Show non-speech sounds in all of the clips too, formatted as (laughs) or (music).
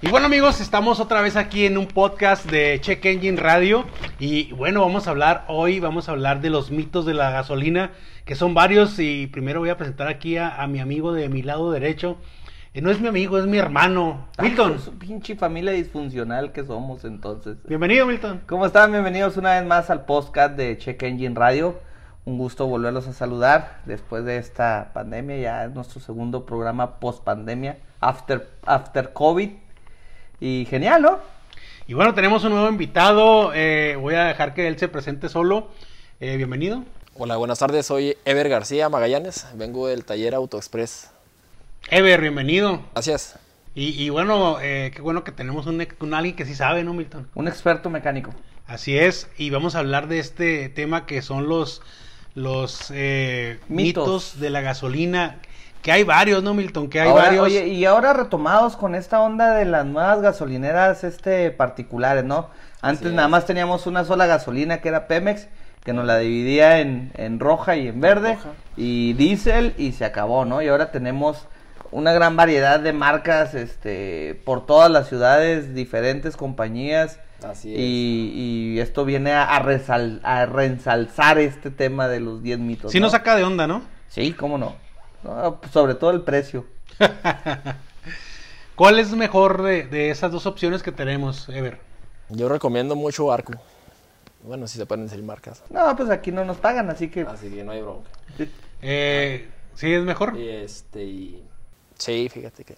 Y bueno amigos, estamos otra vez aquí en un podcast de Check Engine Radio y bueno, vamos a hablar hoy, vamos a hablar de los mitos de la gasolina, que son varios y primero voy a presentar aquí a, mi amigo de mi lado derecho. Eh, no es mi amigo, es mi hermano, Milton. Es pinche familia disfuncional que somos entonces. Bienvenido Milton. ¿Cómo están? Bienvenidos una vez más al podcast de Check Engine Radio. Un gusto volverlos a saludar después de esta pandemia, ya es nuestro segundo programa post pandemia, after, after COVID. Y genial, ¿no? Y bueno, tenemos un nuevo invitado. Eh, voy a dejar que él se presente solo. Eh, bienvenido. Hola, buenas tardes. Soy Ever García Magallanes. Vengo del taller AutoExpress. Ever, bienvenido. Gracias. Y, bueno, eh, qué bueno que tenemos un, un, alguien que sí sabe, ¿no, Milton? Un experto mecánico. Así es. Y vamos a hablar de este tema que son los, los mitos de la gasolina que hay varios, ¿no, Milton? Que hay varios. Oye, y ahora retomados con esta onda de las nuevas gasolineras este particulares, ¿no? Antes nada más teníamos una sola gasolina que era Pemex, que nos la dividía en, en roja y en verde, y diésel, y se acabó, ¿no? Y ahora tenemos una gran variedad de marcas este, por todas las ciudades, diferentes compañías. Así es. Y, esto viene a, a, a reensalzar este tema de los 10 mitos. Sí, nos saca de onda, ¿no? Sí, cómo no. Pues, sobre todo el precio. (laughs) ¿Cuál es mejor de, esas dos opciones que tenemos, Ever? Yo recomiendo mucho Arco. Bueno, si se pueden decir marcas. No, pues aquí no nos pagan, así que. Así que no hay bronca. Eh, ¿Sí es mejor? Y este, Sí, fíjate que.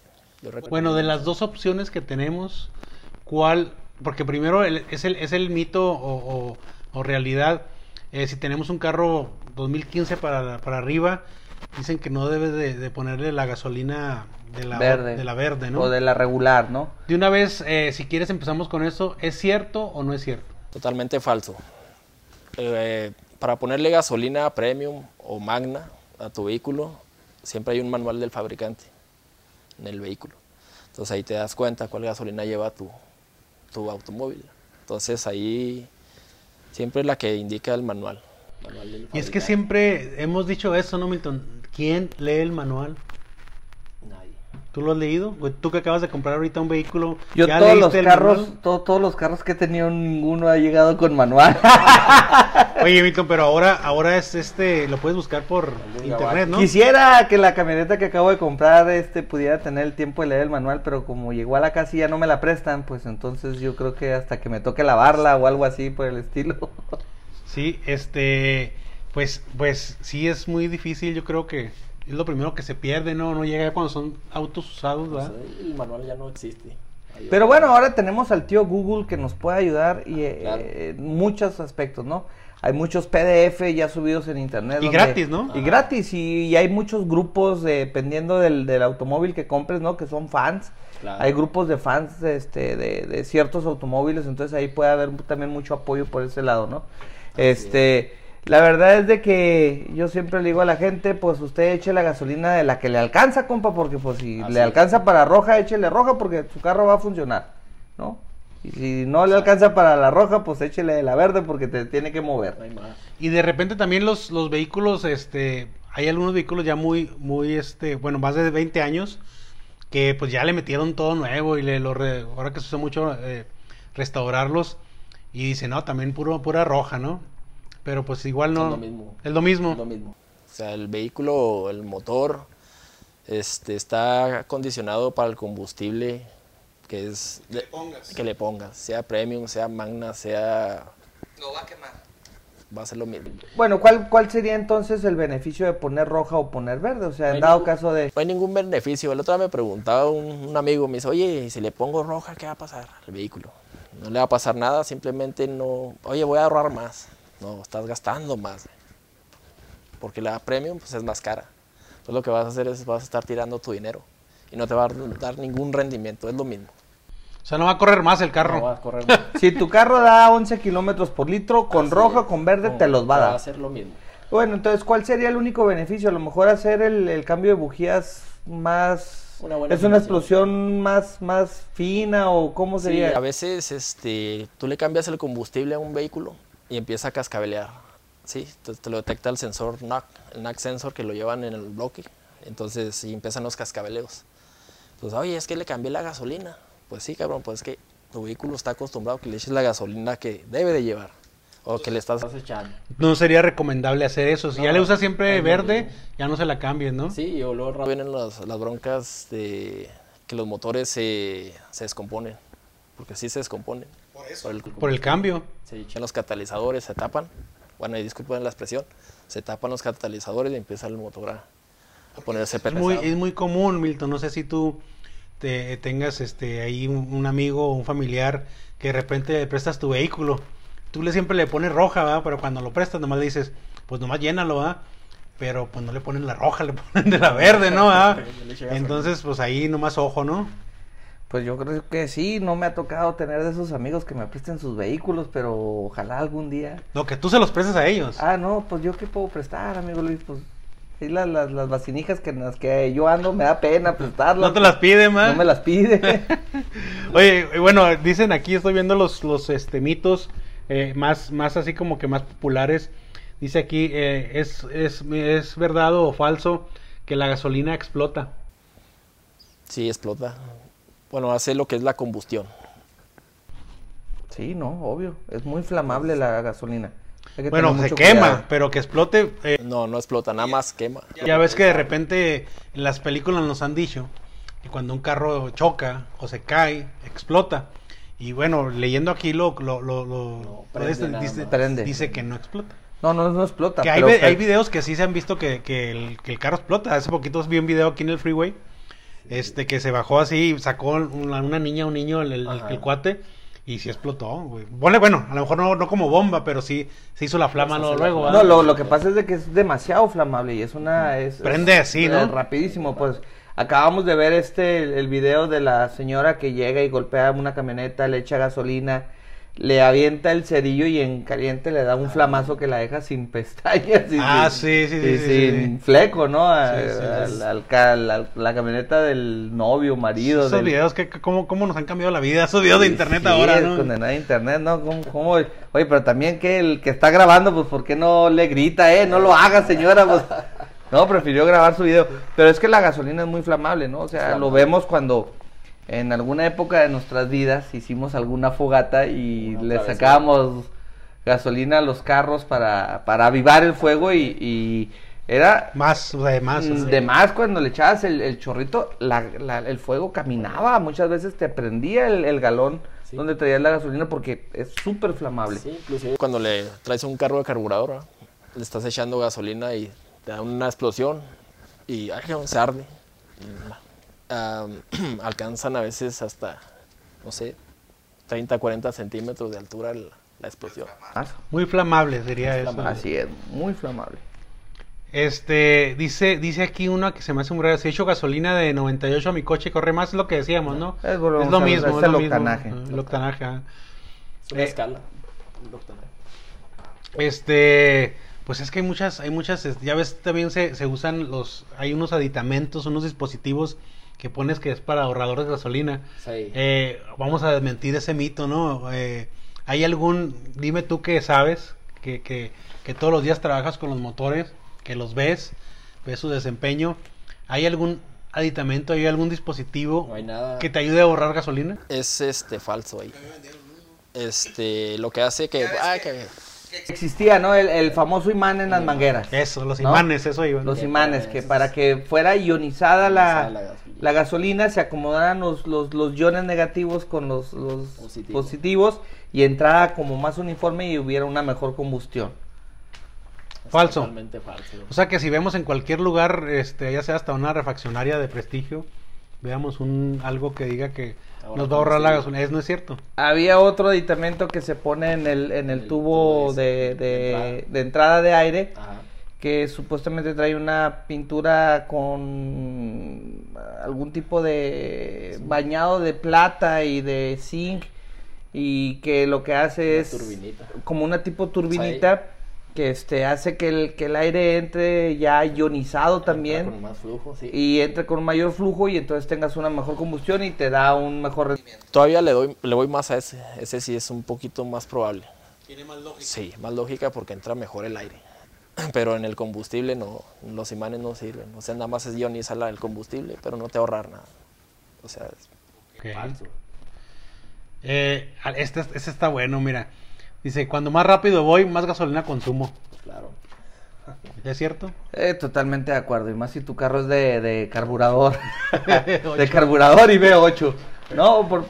bueno, de las dos opciones que tenemos, ¿cuál? Porque primero es, el, es el mito o, realidad. Eh, si tenemos un carro 2015 para, para arriba, dicen que no debes de, ponerle la gasolina de la verde. de la verde, ¿no? O de la regular, ¿no? De una vez, eh, si quieres empezamos con eso, ¿es cierto o no es cierto? Totalmente falso. Eh, para ponerle gasolina premium o magna a tu vehículo, siempre hay un manual del fabricante en el vehículo. Entonces ahí te das cuenta cuál gasolina lleva tu, tu automóvil. Entonces ahí siempre es la que indica el manual. Y es que siempre hemos dicho eso, ¿no, Milton? ¿Quién lee el manual? Nadie. ¿Tú lo has leído? Tú que acabas de comprar ahorita un vehículo. Yo todos los carros, todos los carros que he tenido, ninguno ha llegado con manual. (laughs) Oye, Milton, pero ahora, ahora es este, lo puedes buscar por internet, ¿no? Quisiera que la camioneta que acabo de comprar, este, pudiera tener el tiempo de leer el manual, pero como llegó a la casa y ya no me la prestan, pues entonces yo creo que hasta que me toque lavarla o algo así por el estilo. (laughs) Sí, este, pues, pues sí es muy difícil, yo creo que es lo primero que se pierde, ¿no? No llega cuando son autos usados, ¿verdad? el manual ya no existe. Pero bueno, ahora tenemos al tío Google que nos puede ayudar y eh, en muchos aspectos, ¿no? Hay muchos PDF ya subidos en internet. Y gratis, ¿no? Y gratis, y, hay muchos grupos, dependiendo del, del, automóvil que compres, ¿no? Que son fans. Hay grupos de fans este, de, de, ciertos automóviles, entonces ahí puede haber también mucho apoyo por ese lado, ¿no? Este, la verdad es de que yo siempre le digo a la gente, pues usted eche la gasolina de la que le alcanza, compa, porque pues si le alcanza para roja, échele roja porque su carro va a funcionar, ¿no? Y si no le alcanza para la roja, pues échele de la verde porque te tiene que mover. Y de repente también los, los vehículos, este, hay algunos vehículos ya muy, muy, este, bueno, más de 20 años, que pues ya le metieron todo nuevo y le lo ahora que se usa mucho eh, restaurarlos y dice, no, también puro, pura roja, ¿no? Pero pues igual no. Es lo mismo. Es lo mismo. Es lo mismo. O sea, el vehículo, el motor, este, está acondicionado para el combustible que es que le pongas, sea premium, sea magna, sea lo va a quemar. Va a ser lo mismo. Bueno, ¿cuál, ¿cuál sería entonces el beneficio de poner roja o poner verde? O sea, en dado caso de... No hay ningún beneficio. El otro día me preguntaba un, un amigo, me dice, oye, si le pongo roja, ¿qué va a pasar al vehículo? No le va a pasar nada, simplemente no, oye, voy a ahorrar más. No, estás gastando más. Porque la premium pues, es más cara. Entonces lo que vas a hacer es vas a estar tirando tu dinero y no te va a dar ningún rendimiento, es lo mismo. O sea, no va a correr más el carro. No va a correr más. si tu carro da 11 kilómetros por litro, con roja, con verde, te los va a dar. Va a ser lo mismo. Bueno, entonces, ¿cuál sería el único beneficio? A lo mejor hacer el, el cambio de bujías más ¿Es una explosión más, más fina o cómo sería? Sí, a veces este, tú le cambias el combustible a un vehículo y empieza a cascabelear. Sí, te, lo detecta el sensor NAC, el NAC sensor que lo llevan en el bloque. Entonces, y empiezan los cascabeleos. Entonces, oye, es que le cambié la gasolina. Pues sí, cabrón, pues es que tu vehículo está acostumbrado a que le eches la gasolina que debe de llevar. O que le estás echando. No sería recomendable hacer eso. Si ya le usas siempre verde, ya no se la cambies, ¿no? Sí, o luego vienen las, las broncas de que los motores se, se descomponen. Porque sí se descomponen. Por eso. Por el, cambio. Se echan los catalizadores, se tapan. Bueno, y disculpen la expresión. Se tapan los catalizadores y empieza el motor a, ponerse. Es muy, es muy común, Milton. No sé si tú te, tengas este ahí un, un amigo o un familiar que de repente le prestas tu vehículo tú le siempre le pones roja, ¿verdad? Pero cuando lo prestas nomás le dices, pues nomás llénalo, ¿verdad? Pero pues no le ponen la roja, (laughs) le ponen de la verde, ¿no? (laughs) Entonces, pues ahí nomás ojo, ¿no? Pues yo creo que sí, no me ha tocado tener de esos amigos que me presten sus vehículos, pero ojalá algún día. No, que tú se los prestes a ellos. Ah, no, pues yo qué puedo prestar, amigo Luis, pues las, las, las vacinijas que, las que yo ando me da pena prestarlas. No te las pide, man. No me las pide. (laughs) Oye, bueno, dicen aquí, estoy viendo los, los este, mitos eh, más, más así como que más populares. Dice aquí, eh, es, es, ¿es verdad o falso que la gasolina explota? Sí, explota. Bueno, hace lo que es la combustión. Sí, no, obvio. Es muy inflamable la gasolina. Bueno, se quema, pero que explote. Eh, no, no explota, nada más quema. Ya ves que de repente en las películas nos han dicho que cuando un carro choca o se cae, explota. Y bueno, leyendo aquí lo, lo, lo, dice, dice, que no explota. No, no, no explota. Que hay, hay videos que sí se han visto que, que, el, que el carro explota. Hace poquito vi un video aquí en el freeway. Este, que se bajó así, sacó una, una niña, un niño, el, el, cuate, y sí explotó, güey. Bueno, bueno, a lo mejor no, no como bomba, pero sí se hizo la flama luego. No, lo, lo, que pasa es de que es demasiado flamable y es una... Es, Prende así, ¿no? Rapidísimo, pues Acabamos de ver este el, video de la señora que llega y golpea una camioneta, le echa gasolina, le avienta el cerillo y en caliente le da un flamazo que la deja sin pestañas y ah, sin, sí, sí, sí, sin fleco, ¿no? Al, la camioneta del novio, marido. Esos videos, que, cómo, ¿cómo nos han cambiado la vida? Esos videos de internet ahora, ¿no? condenada de internet, ¿no? ¿Cómo, Oye, pero también que el que está grabando, pues, ¿por qué no le grita, eh? No lo haga, señora, pues... No, prefirió grabar su video. Pero es que la gasolina es muy flamable, ¿no? O sea, lo vemos cuando en alguna época de nuestras vidas hicimos alguna fogata y le sacábamos gasolina a los carros para, para avivar el fuego y, era... Más, de más. De más cuando le echabas el, chorrito, el fuego caminaba, muchas veces te prendía el, galón donde traías la gasolina porque es súper flamable. Sí, inclusive cuando le traes un carro de carburador, le estás echando gasolina y te da una explosión y se arde. (clears throat) alcanzan a veces hasta, no sé, 30, 40 centímetros de altura la, explosión. Muy flamable sería eso. Así es, muy flamable. Este, dice, dice aquí una que se me hace un raro, si he hecho gasolina de 98 a mi coche corre más, es lo que decíamos, ¿no? Es, lo mismo, es, el octanaje. El octanaje. Es una escala. Este, pues es que hay muchas, hay muchas, ya ves, también se, se usan los, hay unos aditamentos, unos dispositivos que pones que es para ahorradores de gasolina. Eh, vamos a desmentir ese mito, ¿no? Eh, ¿Hay algún, dime tú que sabes, que, que, que todos los días trabajas con los motores, que los ves, ves su desempeño, ¿hay algún aditamento, hay algún dispositivo que te ayude a ahorrar gasolina? Es este falso ahí. Este, lo que hace que, ah, que Existía, ¿no? El, famoso imán en las mangueras. Eso, los imanes, eso iba. Los imanes, que para que fuera ionizada la, la gasolina, se acomodaran los, los, los iones negativos con los, los positivos y entrara como más uniforme y hubiera una mejor combustión. Falso. falso. O sea que si vemos en cualquier lugar, este, ya sea hasta una refaccionaria de prestigio, veamos un algo que diga que nos va a ahorrar la gasolina. ¿Es, ¿No es cierto? Había otro aditamento que se pone en el, en el, tubo de, de, entrada de aire. que supuestamente trae una pintura con algún tipo de bañado de plata y de zinc y que lo que hace es como una tipo turbinita que este hace que el, que el aire entre ya ionizado también con más flujo, sí. y entre con mayor flujo y entonces tengas una mejor combustión y te da un mejor rendimiento. Todavía le doy le voy más a ese, ese sí es un poquito más probable. Tiene más lógica. Sí, más lógica porque entra mejor el aire. (clears throat) Pero en el combustible no, los imanes no sirven. O sea, nada más es ionizar el combustible, pero no te ahorrar nada. O sea, es falso. Eh, este, este está bueno, mira. Dice, cuando más rápido voy, más gasolina consumo. Claro. ¿Es cierto? Eh, totalmente de acuerdo. Y más si tu carro es de, de carburador. (laughs) de carburador y V8. No, por,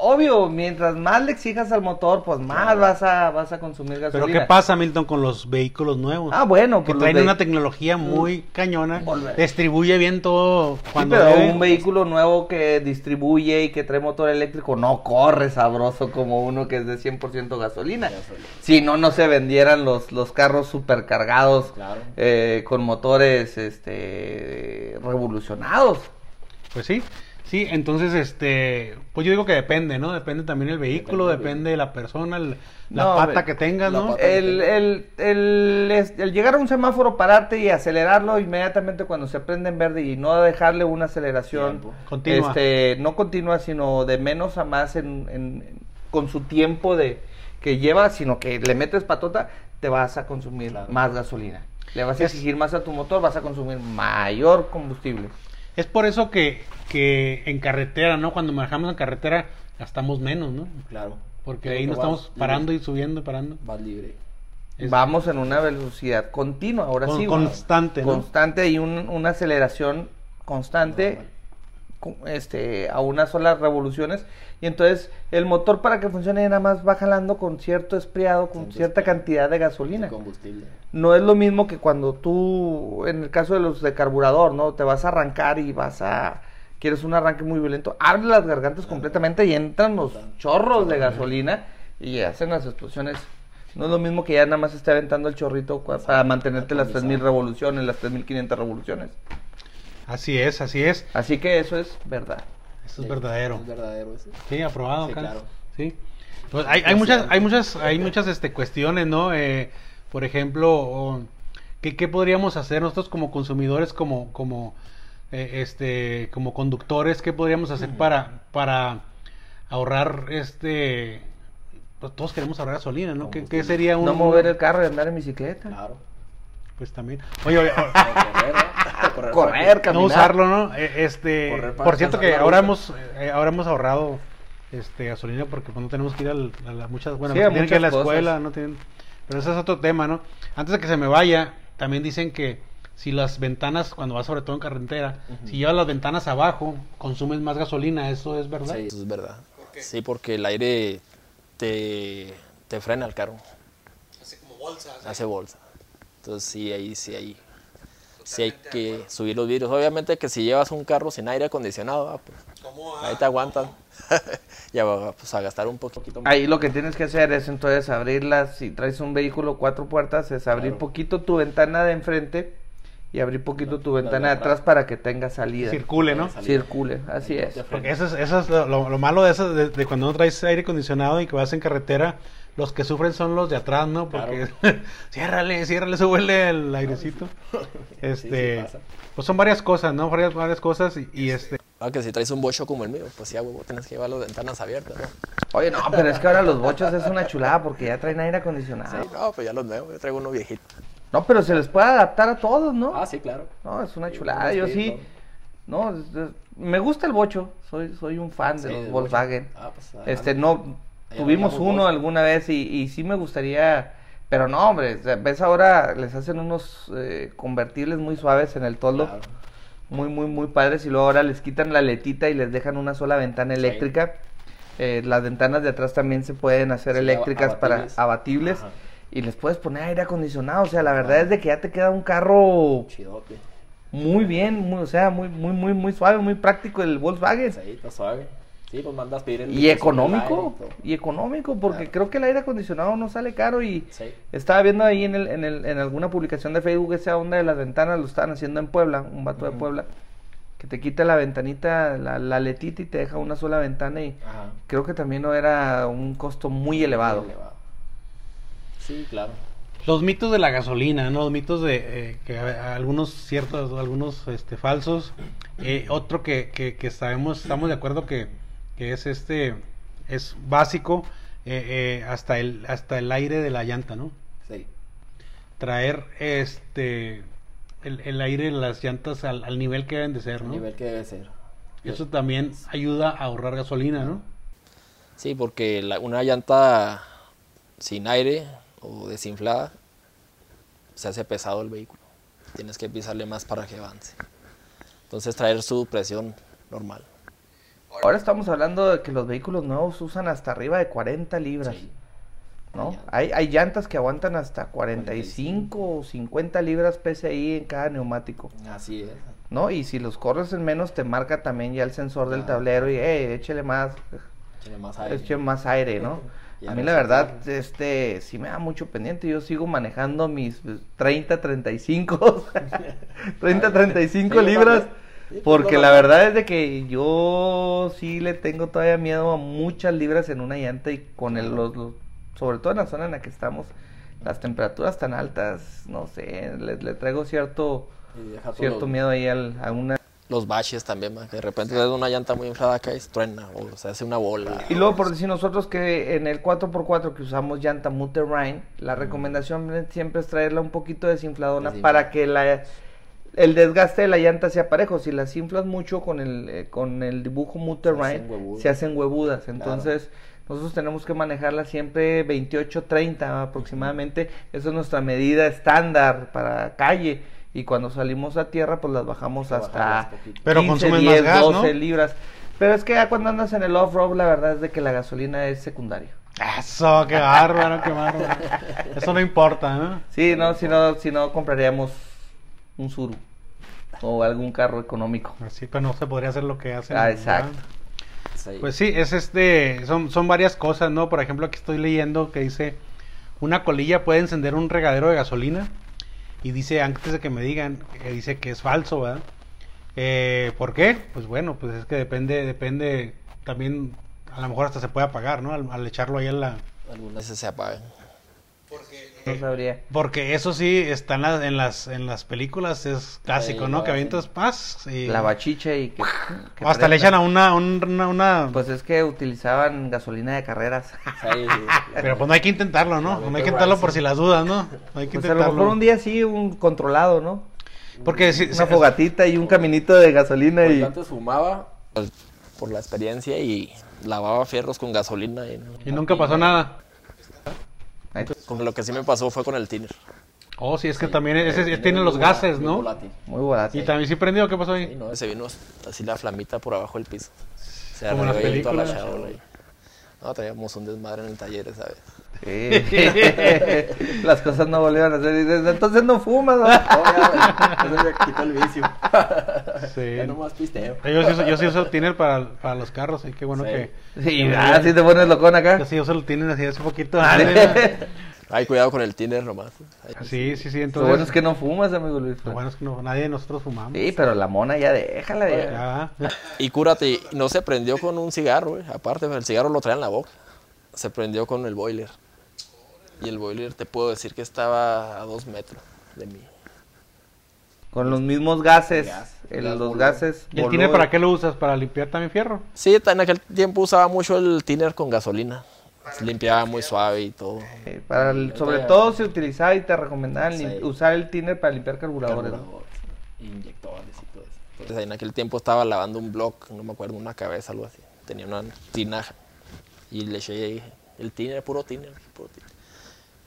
obvio, mientras más le exijas al motor, pues más vas a vas a consumir gasolina. Pero ¿qué pasa, Milton, con los vehículos nuevos? Ah, bueno, que traen una tecnología muy cañona, distribuye bien todo cuando sí, pero un vehículo nuevo que distribuye y que trae motor eléctrico no corre sabroso como uno que es de 100% gasolina. Si no, no se vendieran los, los carros supercargados eh, con motores este revolucionados. Pues sí. Sí, entonces, este, pues yo digo que depende, ¿no? Depende también el vehículo, depende, de la persona, la pata que tengas, ¿no? El, el, el, el, llegar a un semáforo, pararte y acelerarlo inmediatamente cuando se prende en verde y no dejarle una aceleración continua. Este, no continua, sino de menos a más en, en, con su tiempo de que lleva, sino que le metes patota, te vas a consumir más gasolina. Le vas a exigir más a tu motor, vas a consumir mayor combustible. Es por eso que, que en carretera, ¿no? Cuando manejamos en carretera gastamos menos, ¿no? Claro. Porque ahí no estamos parando y subiendo y parando. Vas libre. Vamos en una velocidad continua, ahora sí. Constante, ¿no? Constante y una aceleración constante este, a unas solas revoluciones. Y entonces el motor para que funcione nada más va jalando con cierto espriado, con cierta cantidad de gasolina. combustible. No es lo mismo que cuando tú, en el caso de los de carburador, ¿no? Te vas a arrancar y vas a... Quieres un arranque muy violento, abre las gargantas completamente y entran los chorros de gasolina y hacen las explosiones. No es lo mismo que ya nada más esté aventando el chorrito para mantenerte las 3.000 revoluciones, las 3.500 revoluciones. Así es, así es. Así que eso es verdad. Eso es verdadero. Es verdadero ese. Sí, aprobado, sí, claro. Sí. Pues hay, hay muchas, hay muchas, hay muchas este, cuestiones, ¿no? Eh, por ejemplo, ¿qué, ¿qué, podríamos hacer nosotros como consumidores, como, como, eh, este, como conductores? ¿Qué podríamos hacer para, para ahorrar este pues todos queremos ahorrar gasolina, ¿no? ¿Qué, ¿Qué, sería un... No mover el carro y andar en bicicleta. Claro. Pues también. Oye, oye (laughs) correr, (laughs) No usarlo, ¿no? E, este, por cierto que ahora hemos, eh, ahora hemos ahorrado este gasolina porque pues, no tenemos que ir a, la, muchas, bueno, tienen que ir a la escuela, no tienen, pero ese es otro tema, ¿no? Antes de que se me vaya, también dicen que si las ventanas, cuando vas sobre todo en carretera, si llevas las ventanas abajo, consumes más gasolina, ¿eso es verdad? Sí, eso es verdad. Sí, porque el aire te, te frena el carro. Hace como bolsa. Hace bolsa. Entonces sí, ahí sí hay si hay que subir los vidrios. Obviamente que si llevas un carro sin aire acondicionado, ah, pues, ahí te aguantan. (laughs) ya va pues, a gastar un poquito más. Ahí lo que tienes que hacer es entonces abrirlas, si traes un vehículo cuatro puertas, es abrir poquito tu ventana de enfrente y abrir poquito tu ventana de atrás para que tenga salida. Circule, ¿no? Circule, así es. Porque eso es, eso es lo, malo de eso, de, cuando no traes aire acondicionado y que vas en carretera, los que sufren son los de atrás, ¿no? Porque (laughs) ciérrale, ciérrale, se huele el airecito. (laughs) Este, pues son varias cosas, ¿no? Varias, varias cosas y, este. Ah, que si traes un bocho como el mío, pues ya, huevo, tienes que llevar las ventanas abiertas, ¿no? Oye, no, pero es que ahora los bochos es una chulada porque ya traen aire acondicionado. Sí, no, pues ya los nuevos, yo traigo uno viejito. No, pero se les puede adaptar a todos, ¿no? Ah, sí, claro. No, es una chulada, yo sí. No, me gusta el bocho, soy soy un fan de los Volkswagen. Ah, pues, este, no, tuvimos uno alguna vez y, y sí me gustaría, pero no, hombre, ves ahora les hacen unos eh, convertibles muy suaves en el toldo. Muy, muy, muy padres y luego ahora les quitan la letita y les dejan una sola ventana eléctrica. Eh, las ventanas de atrás también se pueden hacer eléctricas para abatibles y les puedes poner aire acondicionado. O sea, la verdad es de que ya te queda un carro Chidote. muy bien, muy, o sea, muy, muy, muy, muy suave, muy práctico el Volkswagen. Sí, está suave. Sí, pues mandas pedir el Y económico, y, económico, porque creo que el aire acondicionado no sale caro y estaba viendo ahí en, el, en, el, en alguna publicación de Facebook esa onda de las ventanas, lo estaban haciendo en Puebla, un vato de Puebla, que te quita la ventanita, la, la letita y te deja una sola ventana y creo que también no era un costo muy elevado. Muy elevado. Sí, claro. Los mitos de la gasolina, ¿no? Los mitos de eh, que algunos ciertos, algunos este, falsos. Eh, otro que, que, sabemos, estamos de acuerdo que, que es este, es básico, eh, hasta, el, hasta el aire de la llanta, ¿no? Sí. Traer este, el, el aire de las llantas al, al, nivel que deben de ser, ¿no? Al nivel que debe ser. Eso también ayuda a ahorrar gasolina, ¿no? Sí, porque la- una llanta sin aire o desinflada se hace pesado el vehículo. Tienes que pisarle más para que avance. Entonces traer su presión normal. Ahora estamos hablando de que los vehículos nuevos usan hasta arriba de 40 libras. Sí. ¿no? Hay Hay, llantas que aguantan hasta 45 o 50 libras PSI en cada neumático, Así es. ¿no? Y si los corres en menos, te marca también ya el sensor del Ah. tablero y, hey, échele más, Tiene más aire. échele más aire, ¿no? (laughs) A mí la verdad, este, sí me da mucho pendiente. Yo sigo manejando mis 30, 35, 30, 35 Sí, yo libras. Sí, Porque pues, la verdad es de que yo sí le tengo todavía miedo a muchas libras en una llanta y con el, los, los- sobre todo en la zona en la que estamos, las temperaturas tan altas, no sé, le, le traigo cierto, cierto miedo ahí al- a una... Los baches también, que de repente ves una llanta muy inflada acá y truena o se hace una bola. Y luego por decir nosotros que en el 4x4 que usamos llanta Muterrain, la recomendación siempre es traerla un poquito desinfladona Desinfla- para que la el desgaste de la llanta sea parejo. Si las inflas mucho con el eh, con el dibujo hacen huevudas. se hacen huevudas. Entonces, nosotros tenemos que manejarla siempre 28-30 aproximadamente. Esa es nuestra medida estándar para calle. Y cuando salimos a tierra, pues las bajamos hasta bajarlas poquito. Pero 15, consumen 10, más gas, 12 ¿no? libras. Pero es que ya cuando andas en el off-road, la verdad es de que la gasolina es secundaria. Eso, qué bárbaro, qué bárbaro. Eso no importa, ¿no? Sí, no, si no, si no compraríamos un Suru o algún carro económico. Así, pero no se podría hacer lo que hacen. Ah, exacto. Sí. Pues sí, es este, son, son varias cosas, ¿no? Por ejemplo, aquí estoy leyendo que dice, una colilla puede encender un regadero de gasolina y dice, antes de que me digan, que dice que es falso, ¿verdad? Eh, ¿Por qué? Pues bueno, pues es que depende, depende, también a lo mejor hasta se puede apagar, ¿no? Al, al echarlo ahí en la... Algunas veces se apagan. No sabría. Porque eso sí, está en, la- en las, en las películas, es clásico, Sí, ¿no? Que avientas paz y... La bachicha y que, que o hasta le echan a una, un- una, una- Pues es que utilizaban gasolina de carreras. (laughs) Sí. Pero pues no hay que intentarlo, ¿no? No hay que intentarlo por si las dudas, ¿no? No hay que Pues a lo intentarlo. mejor un día sí, un controlado, ¿no? Porque si, Una fogatita y un caminito de gasolina Pues y... antes fumaba pues, por la experiencia y lavaba fierros con gasolina. Y, y nunca pasó nada. Ahí- Con lo que sí me pasó fue con el tiner. Oh, sí, es que también ese, tiene los gases, volátil, ¿no? muy volátil. Muy volátil. Y también sí prendió, ¿qué pasó Sí, ahí? no, se vino así la flamita por abajo del piso. Se Como en las la películas. ahí. No, traíamos un desmadre en el taller esa vez. Sí. (laughs) Las cosas no volvieron a ser. Y desde entonces no fumas, ¿no? Me quitó el vicio. Sí. Ya nomás pisteo. Yo sí, uso, yo sí uso tiner para, para los carros, y qué bueno Sí. que... Sí, ah, sí te pones locón acá. Yo sí uso el tiner así hace poquito. (laughs) Ay, cuidado con el tiner nomás. Ay, Sí, sí, sí, Lo entonces... bueno es que no fumas, amigo Luis. Lo bueno es que no, nadie de nosotros fumamos. Sí, pero la mona ya déjala. Ya. Ya. (laughs) Y cúrate, no se prendió con un cigarro, güey. Aparte, el cigarro lo traía en la boca. Se prendió con el boiler. Y el boiler te puedo decir que estaba a dos metros de mí. Con los mismos gases. Gas, el- gas los gases. ¿Y el tiner para qué lo usas? ¿Para limpiar también fierro? Sí, en aquel tiempo usaba mucho el tiner con gasolina. Limpiaba muy suave y todo. Eh, para el- sobre todo se utilizaba y te recomendaban Sí. usar el tiner para limpiar carburadores. inyectores y todo eso. Entonces, en aquel tiempo estaba lavando un block, no me acuerdo, una cabeza, algo así. Tenía una tinaja. Y le eché ahí el tiner, puro tiner, puro tiner.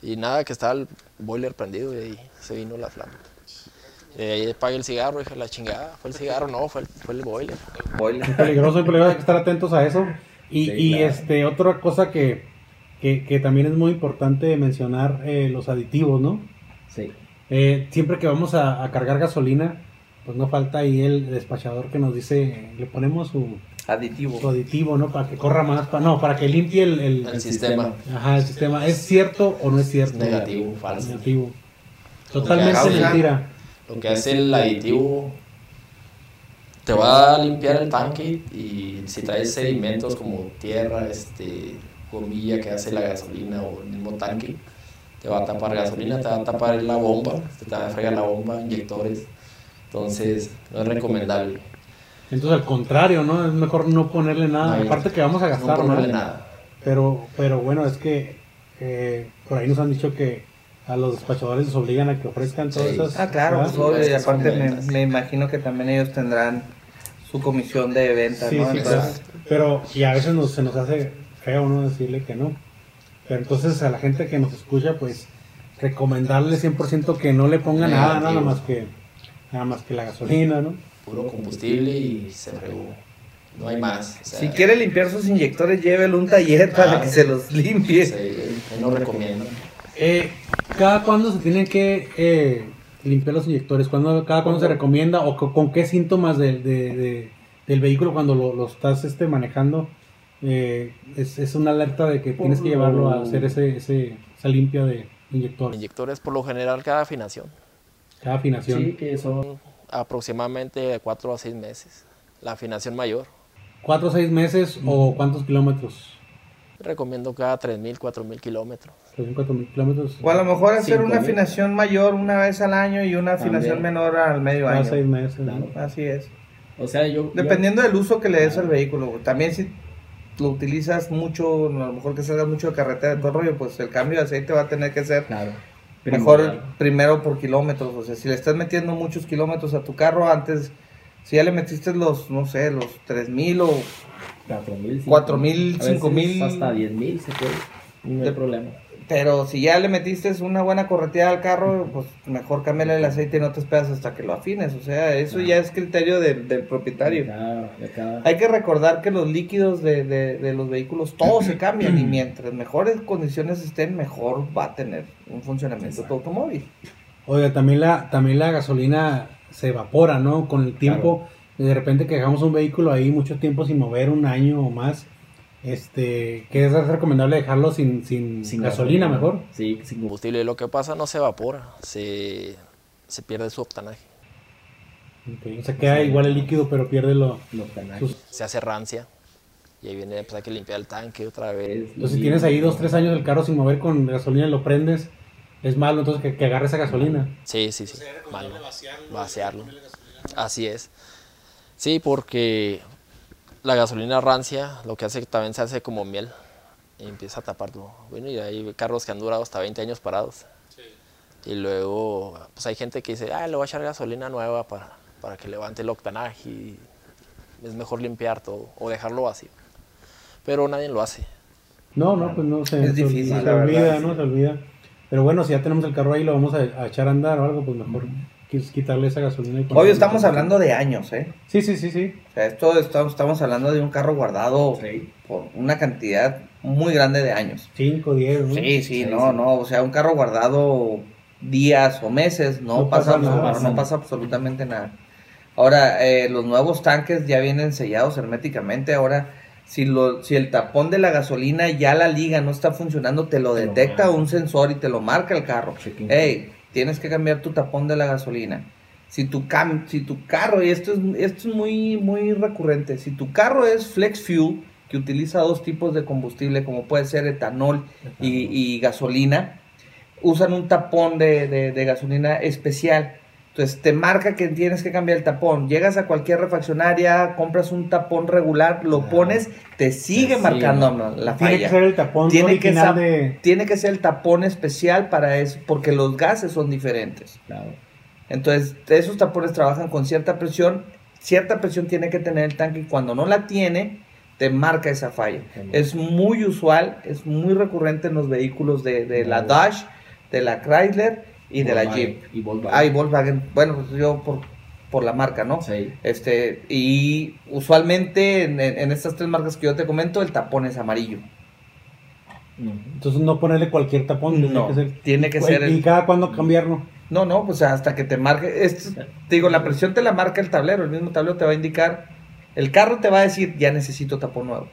Y nada, que estaba el boiler prendido y ahí se vino la flama. Y ahí apagué el cigarro, dije, la chingada, fue el cigarro, no, fue el, fue el boiler. Boiler. peligroso y peligroso, hay que estar atentos a eso. Y, Sí, y, claro. este otra cosa que, que, que también es muy importante mencionar, eh, los aditivos, ¿no? Sí. Eh, siempre que vamos a, a cargar gasolina, pues no falta ahí el despachador que nos dice, le ponemos su, Aditivo. su aditivo, ¿no? Para que corra más, para, no, para que limpie el, el- El sistema. ajá, el sistema. ¿Es cierto o no es cierto? Negativo, falso. Negativo. Totalmente Lo mentira. Lo que hace el aditivo te va a limpiar el tanque y si traes sedimentos como tierra, este, gomilla que hace la gasolina o el mismo tanque, te va a tapar gasolina, te va a tapar la bomba, te va a fregar la bomba, inyectores. Entonces, no es recomendable. Entonces al contrario, ¿no? Es mejor no ponerle nada. No, Aparte que vamos a no gastar, ponerle ¿no? nada. Pero, pero bueno, es que eh, por ahí nos han dicho que a los despachadores les obligan a que ofrezcan todas Sí. esas. Ah, claro, pues, obvio, y aparte me, me imagino que también ellos tendrán su comisión de venta, Sí, ¿no? sí, Entonces. Pero, y a veces nos, se nos hace feo, ¿no? Decirle que no. Pero entonces a la gente que nos escucha, pues recomendarle 100% que no le ponga nada, nada más que nada más que la gasolina, ¿no? Puro combustible y se fregó. No hay más. o sea, Si quiere limpiar sus inyectores, llévelo a un taller para Ah, que se los limpie. sí, no recomiendo. Eh, ¿Cada cuándo se tienen que eh, limpiar los inyectores? ¿Cuándo, ¿Cada cuándo se recomienda? ¿O co- con, qué síntomas de, de- de- del vehículo cuando lo, lo estás este, manejando? eh, es, es una alerta de que tienes que llevarlo a hacer ese, ese, esa limpia de inyectores. Inyectores por lo general cada afinación. Cada afinación. Sí, que son aproximadamente de 4 a 6 meses. La afinación mayor. ¿Cuatro o seis meses o cuántos kilómetros? Recomiendo cada 3.000, 4.000 kilómetros. Tres mil, cuatro mil kilómetros. O a lo mejor hacer una mil. afinación mayor una vez al año y una afinación También. menor al medio Cada año. seis meses. ¿no? Claro. Así es. O sea, yo. yo- Dependiendo del uso que le des al vehículo. También si lo utilizas mucho, a lo mejor que salgas mucho de carretera, todo el rollo, pues el cambio de aceite va a tener que ser Claro. Mejor Primordial. primero por kilómetros. O sea, si le estás metiendo muchos kilómetros a tu carro antes, si ya le metiste los, no sé, los 3000 o 4.000, 4.000, 5.000, 5.000. Hasta 10.000 se puede. No hay De- problema. Pero si ya le metiste una buena correteada al carro, pues mejor cámbiale el aceite y no te esperas hasta que lo afines. O sea, eso ya es criterio del, del De propietario. de cada- Hay que recordar que los líquidos de, de- de los vehículos todos se cambian y (clears throat) mientras mejores condiciones estén, mejor va a tener un funcionamiento tu automóvil. Oiga, también la, también la gasolina se evapora, ¿no? Con el tiempo, de repente que dejamos un vehículo ahí mucho tiempo sin mover, un año o más, este, que es recomendable dejarlo sin, sin, sin gasolina, mejor. Sí, sin Combustible, lo que pasa no se evapora, se, se pierde su octanaje. Ok, O sea, queda igual el líquido, pero pierde lo... los canales. sus- Se hace rancia. Y ahí viene, pues hay que limpiar el tanque otra vez. Entonces, si tienes ahí dos, tres años el carro sin mover con gasolina y lo prendes, es malo, entonces que, que agarre esa gasolina. Sí, sí, sí. malo. Vaciarlo. Así es. Sí, porque la gasolina rancia lo que hace que también se hace como miel y empieza a tapar todo. Bueno, y hay carros que han durado hasta 20 años parados. Y luego, pues hay gente que dice, ah, le voy a echar gasolina nueva para, para que levante el octanaje. y es mejor limpiar todo o dejarlo vacío. Pero nadie lo hace. No, no, pues no se, Es se- difícil, se la olvida, verdad, ¿no? sí. Se olvida. Pero bueno, si ya tenemos el carro ahí, lo vamos a, a echar a andar o algo, pues mejor quis- quitarle esa gasolina. y Obvio, estamos hablando de años, ¿eh? Sí, sí, sí, sí. O sea, esto estamos, estamos hablando de un carro guardado Sí. por una cantidad muy grande de años. 5, 10, ¿no? Sí, sí, Sí, no, sí. no, o sea, un carro guardado días o meses, no, No pasa, pasa nada. no, no pasa absolutamente nada. Ahora, eh, los nuevos tanques ya vienen sellados herméticamente. Ahora, si, lo, si el tapón de la gasolina ya la liga no está funcionando, te lo Te lo detecta un sensor y te lo marca el carro. Checking. Tienes que cambiar tu tapón de la gasolina. Si tu, cam si tu carro, y esto es, esto es muy, muy recurrente, si tu carro es flex fuel, que utiliza dos tipos de combustible, como puede ser etanol y, y gasolina, usan un tapón de, de- de gasolina especial. Entonces te marca que tienes que cambiar el tapón. Llegas a cualquier refaccionaria, compras un tapón regular, lo Ah. pones, te sigue marcando la Tiene falla. que ser el tapón Tiene que, original sa- de... tiene que ser el tapón especial para eso, porque los gases son diferentes. Claro. Entonces, esos tapones trabajan con cierta presión. Cierta presión tiene que tener el tanque y cuando no la tiene, te marca esa falla. Es muy usual, es muy recurrente en los vehículos de, de la. Dodge, de la Chrysler y de la. Jeep. Y Volkswagen. Ah, y Volkswagen. Bueno, pues yo por, por la marca, ¿no? Sí. Este, y usualmente en, estas tres marcas que yo te comento, el tapón es amarillo. Entonces no ponerle cualquier tapón. tiene No, que ser- tiene que ser el- Y cada cuándo cambiarlo. No, no, pues hasta que te marque. esto- te digo, la presión te la marca el tablero. El mismo tablero te va a indicar. El carro te va a decir, ya necesito tapón nuevo.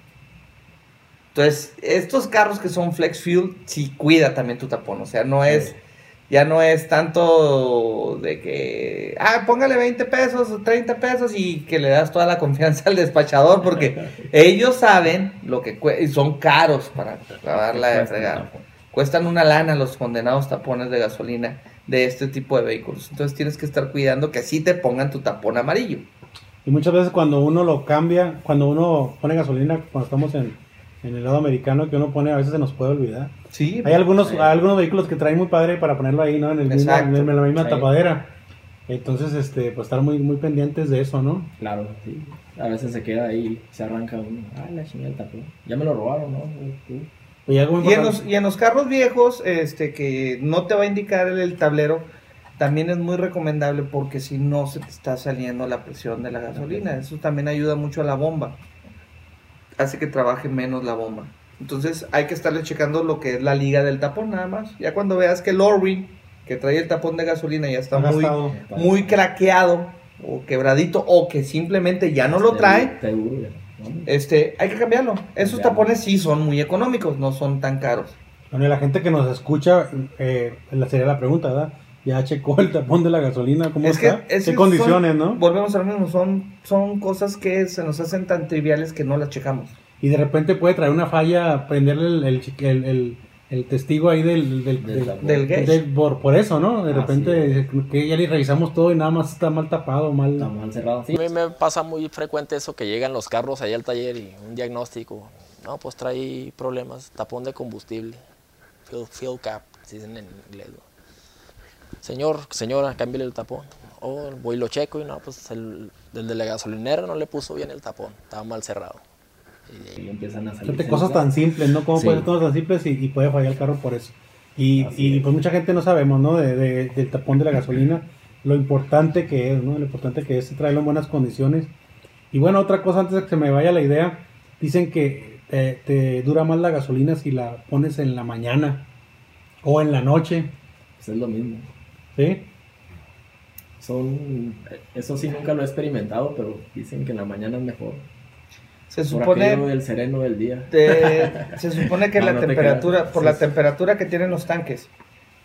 Entonces, estos carros que son flex fuel, sí cuida también tu tapón. O sea, no es. Ya no es tanto de que. Ah, póngale 20 pesos o 30 pesos y que le das toda la confianza (laughs) al despachador. Porque (laughs) ellos saben lo que y son caros para un fregar. tapón. Cuestan una lana los condenados tapones de gasolina de este tipo de vehículos. Entonces tienes que estar cuidando que así te pongan tu tapón amarillo. Y muchas veces cuando uno lo cambia, cuando uno pone gasolina, cuando estamos en, en el lado americano, que uno pone, a veces se nos puede olvidar. Sí. Hay algunos, Sí. hay algunos vehículos que traen muy padre para ponerlo ahí, ¿no? En, el mismo- en la misma Sí. tapadera. Entonces, este, pues estar muy, muy pendientes de eso, ¿no? Claro, sí. A veces se queda ahí, se arranca uno. Ay, la chingada del tapón. Ya me lo robaron, ¿no? Tú. Y en, los, y en los carros viejos, este, que no te va a indicar el, el tablero, también es muy recomendable porque si no se te está saliendo la presión de la gasolina. Eso también ayuda mucho a la bomba. Hace que trabaje menos la bomba. Entonces hay que estarle checando lo que es la liga del tapón nada más. Ya cuando veas que el que trae el tapón de gasolina, ya está muy, muy craqueado o quebradito o que simplemente ya no lo trae. Este, hay que cambiarlo. Esos tapones sí son muy económicos, no son tan caros. Bueno, y la gente que nos escucha, eh, la- sería la pregunta, ¿verdad? Ya checó el tapón de la gasolina, ¿cómo Es que está? es ¿Qué que condiciones, son- no? Volvemos a lo mismo, son, son cosas que se nos hacen tan triviales que no las checamos. Y de repente puede traer una falla, prenderle el, el, chi- el- el- el testigo ahí del, del, Del del- por, por eso, ¿no? De repente que ya le revisamos todo y nada más está mal tapado, mal... Está mal cerrado. Sí. A mí me pasa muy frecuente eso que llegan los carros ahí al taller y un diagnóstico. No, pues trae problemas, tapón de combustible, fuel, fuel cap, se dicen en inglés. ¿no? Señor, señora, cámbiale el tapón. O voy y lo checo y no, pues el, el de la gasolinera no le puso bien el tapón, estaba mal cerrado. Y- Y empiezan a salir. Fíjate, cosas tan simples, ¿no? ¿Cómo Sí. puede ser cosas tan simples y, y puede fallar el carro por eso? Y, y es. pues mucha gente no sabemos, ¿no? De, de- del tapón de la gasolina, lo importante que es, ¿no? Lo importante que es traerlo en buenas condiciones. Y bueno, otra cosa antes de que se me vaya la idea, dicen que te, te dura más la gasolina si la pones en la mañana o en la noche, Pues es lo mismo. ¿Sí? Son. Eso sí nunca lo he experimentado, pero dicen que en la mañana es mejor. Se Por aquello supone, del sereno del día. de- se supone que (laughs) No, la no temperatura, por Sí, la sí. temperatura que tienen los tanques,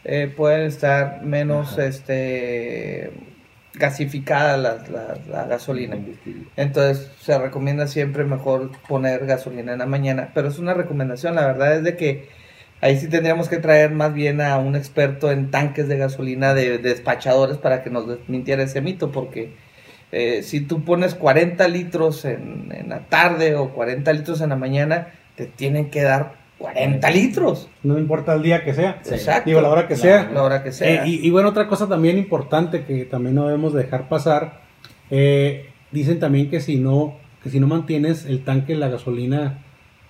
eh, pueden estar menos este gasificada la, la- la gasolina. Entonces se recomienda siempre mejor poner gasolina en la mañana, pero es una recomendación, la verdad es de que ahí sí tendríamos que traer más bien a un experto en tanques de gasolina de, de despachadores para que nos desmintiera ese mito, porque eh, si tú pones 40 litros en, en la tarde o 40 litros en la mañana, te tienen que dar 40 litros, No importa el día que sea. Sí. exacto, Digo, la hora que La- sea. la hora que sea. Eh, y, y bueno, otra cosa también importante que también no debemos dejar pasar, eh, dicen también que si no, que si no mantienes el tanque, la gasolina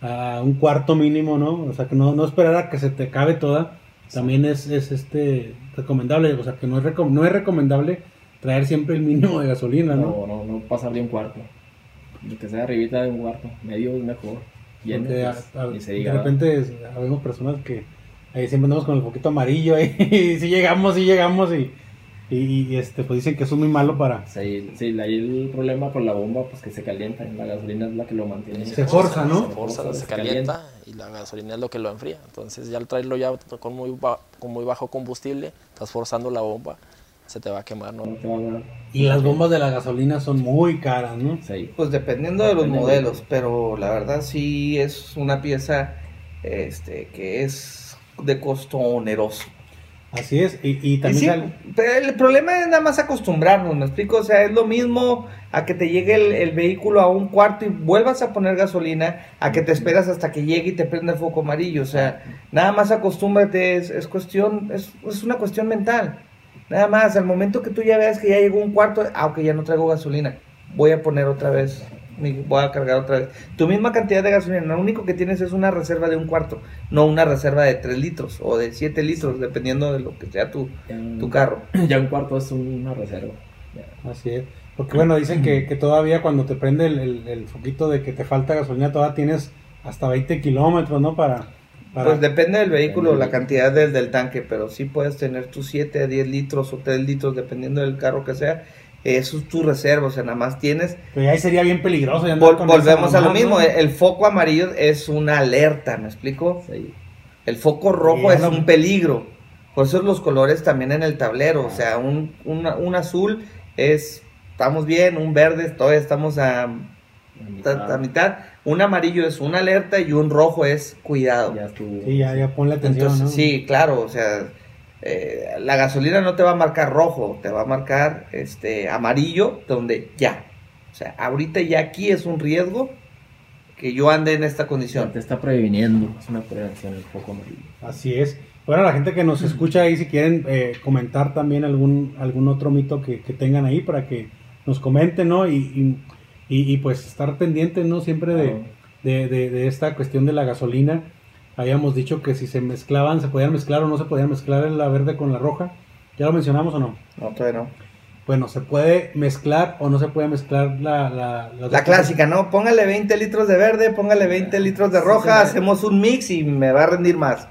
a un cuarto mínimo, ¿no? O sea, que no, no esperar a que se te acabe toda, también es, es este recomendable, o sea, que no es, recom- no es recomendable traer siempre el mínimo de gasolina, ¿no? No, no, no pasar de un cuarto. Lo que sea arribita de un cuarto. Medio es mejor. Lleno, pues, a- a- ni se de repente habemos personas que ahí siempre andamos con el poquito amarillo ahí, (laughs) y si llegamos, si llegamos y, y, y, este pues dicen que eso es muy malo para Sí, sí, ahí el problema con la bomba, pues que se calienta. La gasolina es la que lo mantiene. Se forza, ¿no? Se forza, Se se calienta. calienta y la gasolina es lo que lo enfría. Entonces ya al traerlo ya con muy, ba- con muy bajo combustible, estás forzando la bomba, se te va a quemar, ¿no? No te va a dar. Y las bombas de la gasolina son muy caras, ¿no? Sí. Pues dependiendo de los modelos, pero la verdad sí es una pieza este que es de costo oneroso. Así es. Y, y Y también sí, sale- pero el problema es nada más acostumbrarnos, ¿me explico? O sea, es lo mismo a que te llegue el, el vehículo a un cuarto y vuelvas a poner gasolina, a que te esperas hasta que llegue y te prenda el foco amarillo. O sea, nada más acostúmbrate, es, es cuestión, es, es una cuestión mental. Nada más, al momento que tú ya veas que ya llegó un cuarto, aunque ya no traigo gasolina, voy a poner otra vez, voy a cargar otra vez. Tu misma cantidad de gasolina, lo único que tienes es una reserva de un cuarto, no una reserva de 3 litros o de 7 litros, dependiendo de lo que sea tu, un- tu carro. (clears throat) Ya un cuarto es una reserva. Ya. Así es. Porque bueno, dicen que, que todavía cuando te prende el, el- el foquito de que te falta gasolina, todavía tienes hasta 20 kilómetros, ¿no? Para... para... Pues depende del vehículo, Depende la cantidad del, del tanque, pero sí puedes tener tus 7 a 10 litros o 3 litros, dependiendo del carro que sea. Eso es tu reserva, o sea, nada más tienes. Pero ahí sería bien peligroso. ya Vol- volvemos a lo mismo, ¿no? el foco amarillo es una alerta, ¿me explico? Sí. El foco rojo Sí, es no. un peligro. Por eso los colores también en el tablero, o sea, un, una- un azul es, estamos bien, un verde, todavía estamos a, a- a mitad, un amarillo es una alerta y un rojo es cuidado. Ya estuvo. Sí, ya, ya ponle atención, Entonces, ¿no? sí, claro, o sea, eh, la gasolina no te va a marcar rojo, te va a marcar este amarillo, donde ya. O sea, ahorita ya aquí es un riesgo que yo ande en esta condición. te está previniendo. Es una prevención el foco amarillo. Así es. Bueno, la gente que nos escucha ahí, si quieren eh, comentar también algún, algún otro mito que, que tengan ahí para que nos comenten, ¿no? Y, y, y- y, pues estar pendientes, ¿no? Siempre de, Claro. de, de- de esta cuestión de la gasolina. Habíamos dicho que si se mezclaban, se podían mezclar o no se podían mezclar la verde con la roja. ¿Ya lo mencionamos o no? No, todavía no. Bueno, ¿se puede mezclar o no se puede mezclar la... La, La clásica, ¿no? Póngale 20 litros de verde, póngale 20 litros de roja, sí. hacemos un mix y me va a rendir más.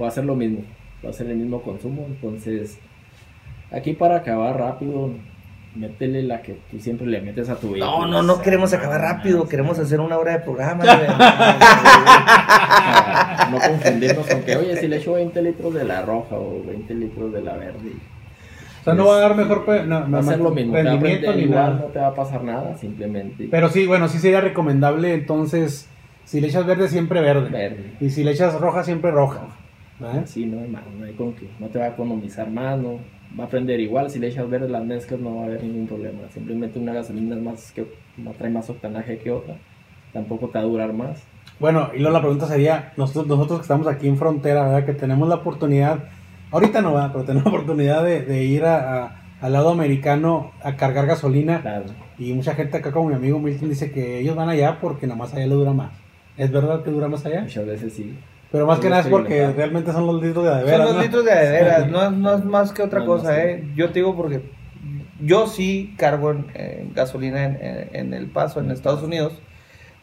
va a ser lo mismo, va a ser el mismo consumo, entonces aquí para acabar rápido, métele la que tú siempre le metes a tu No, vehículo. no, no O sea, queremos acabar rápido, queremos hacer una hora de programa. (laughs) no confundirnos con que, oye, si le echo 20 litros de la roja o 20 litros de la verde, O sea, no va a dar mejor no, va a ser lo mismo, rendimiento ni nada. no te va a pasar nada, simplemente Pero sí, bueno, sí sería recomendable entonces, si le echas verde, siempre verde. verde. Y si le echas roja, siempre roja. ¿verdad? Sí, no, hermano, no hay con que, no te va a economizar más, no va a prender igual, si le echas verde las mezclas no va a haber ningún problema, simplemente una gasolina más que no trae más octanaje que otra, tampoco te va a durar más. Bueno, y luego la pregunta sería, nosotros, nosotros que estamos aquí en frontera, ¿verdad? Que tenemos la oportunidad, ahorita no, ¿verdad? Pero tenemos la oportunidad de, de ir a- a- al lado americano a cargar gasolina. Claro, Y mucha gente acá, como mi amigo Milton, dice que ellos van allá porque nomás allá le dura más. ¿Es verdad que dura más allá? muchas veces sí. Pero más que nada es porque realmente son los litros de de Son los ¿no? litros de de veras, no, es- no es más que otra No cosa, ¿eh? Yo te digo porque yo sí cargo en, en gasolina en, en- en El Paso, en Estados Unidos,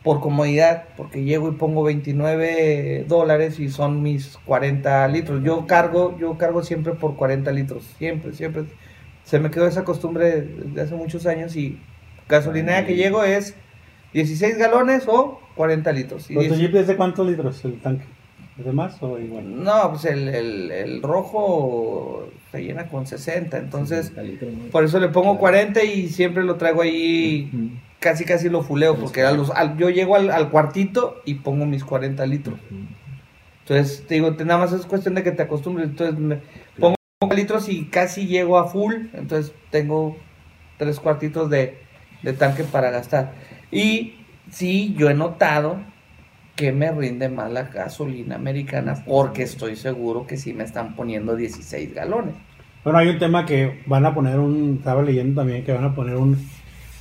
por comodidad, porque llego y pongo 29 dólares y son mis 40 litros. Yo cargo, yo cargo siempre por 40 litros, siempre, siempre. Se me quedó esa costumbre desde hace muchos años y gasolina que llego es 16 galones o 40 litros. Y ¿Pero tu 10 Jeep es de cuántos litros el tanque? ¿Es de más o igual? no, pues el, el, el rojo se llena con 60, entonces 60 litros, ¿no? por eso le pongo 40 y siempre lo traigo ahí, casi casi lo fuleo, porque a los- al- yo llego al, al cuartito y pongo mis 40 litros. Entonces, te digo, te- nada más es cuestión de que te acostumbres, entonces me pongo litros y casi llego a full, entonces tengo tres cuartitos de, de tanque para gastar. Y sí, yo he notado que me rinde más la gasolina americana porque estoy seguro que sí me están poniendo 16 galones. Bueno, hay un tema que van a poner un, estaba leyendo también que van a poner un,